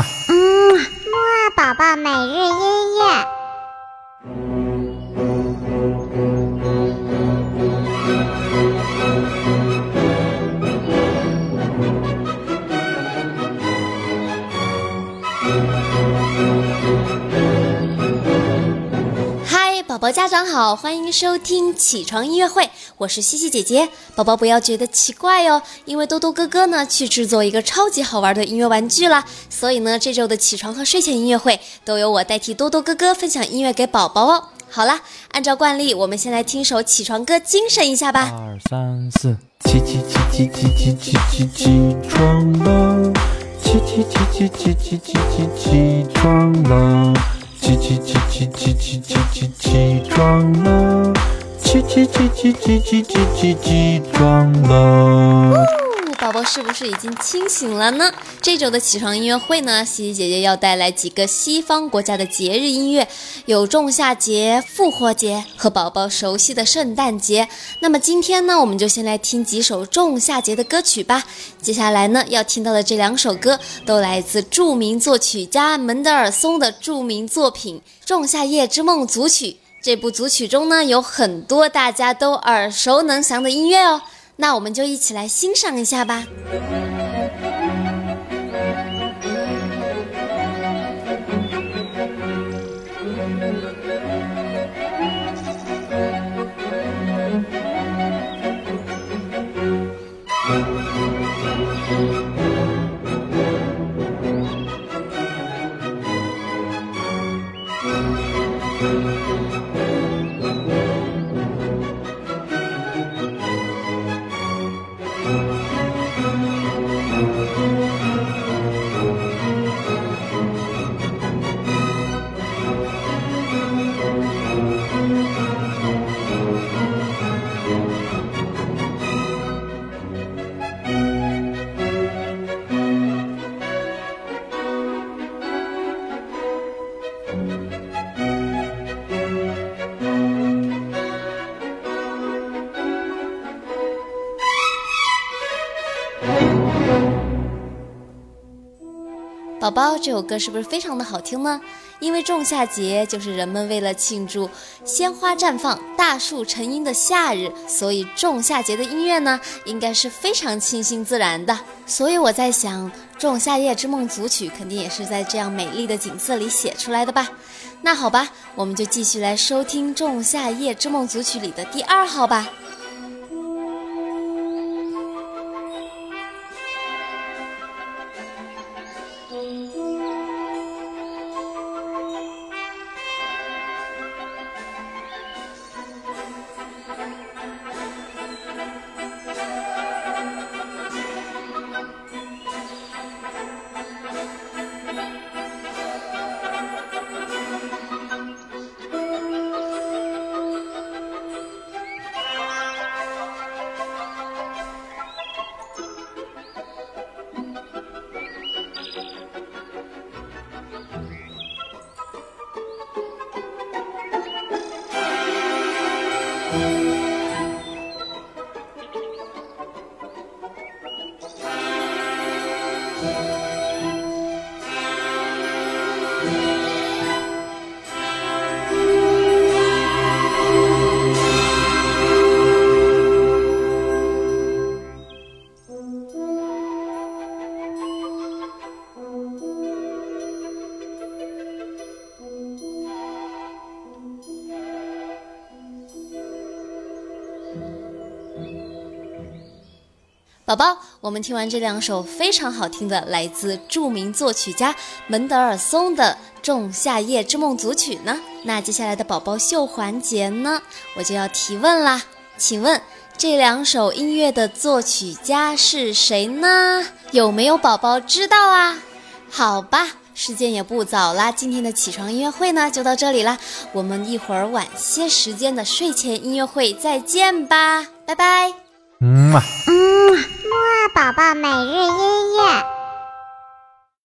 嗯，木二宝宝每日音宝家长好，欢迎收听起床音乐会，我是西西姐姐。宝宝不要觉得奇怪哦，因为多多哥哥呢去制作一个超级好玩的音乐玩具啦，所以呢这周的起床和睡前音乐会都由我代替多多哥哥分享音乐给宝宝哦。好啦，按照惯例，我们先来听首起床歌，精神一下吧。二三四，起起起起起起起起起床了，起起起起起起起起起床了，起起起起起起起起起床了，起起起起起起起起起床了。宝宝是不是已经清醒了呢？这周的起床音乐会呢，西西姐姐要带来几个西方国家的节日音乐，有仲夏节、复活节和宝宝熟悉的圣诞节。那么今天呢，我们就先来听几首仲夏节的歌曲吧。接下来呢，要听到的这两首歌都来自著名作曲家门德尔松的著名作品《仲夏夜之梦》组曲。这部组曲中呢，有很多大家都耳熟能详的音乐哦。那我们就一起来欣赏一下吧。Thank you. 宝宝，这首歌是不是非常的好听呢？因为仲夏节就是人们为了庆祝鲜花绽放、大树成荫的夏日，所以仲夏节的音乐呢，应该是非常清新自然的。所以我在想，《仲夏夜之梦》组曲肯定也是在这样美丽的景色里写出来的吧？那好吧，我们就继续来收听《仲夏夜之梦》组曲里的第二号吧。thank you 宝宝，我们听完这两首非常好听的，来自著名作曲家门德尔松的《仲夏夜之梦》组曲呢，那接下来的宝宝秀环节呢，我就要提问啦，请问这两首音乐的作曲家是谁呢？有没有宝宝知道啊？好吧，时间也不早啦，今天的起床音乐会呢就到这里啦，我们一会儿晚些时间的睡前音乐会再见吧，拜拜。嗯嘛。嗯，木哇宝宝每日音乐。